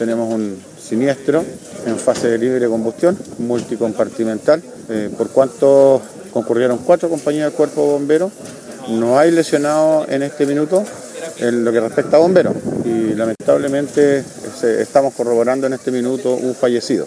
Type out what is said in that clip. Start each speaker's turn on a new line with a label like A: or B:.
A: tenemos un siniestro en fase de libre combustión, multicompartimental, eh, por cuanto concurrieron cuatro compañías de cuerpo bombero. No hay lesionados en este minuto en lo que respecta a bomberos y lamentablemente estamos corroborando en este minuto un fallecido.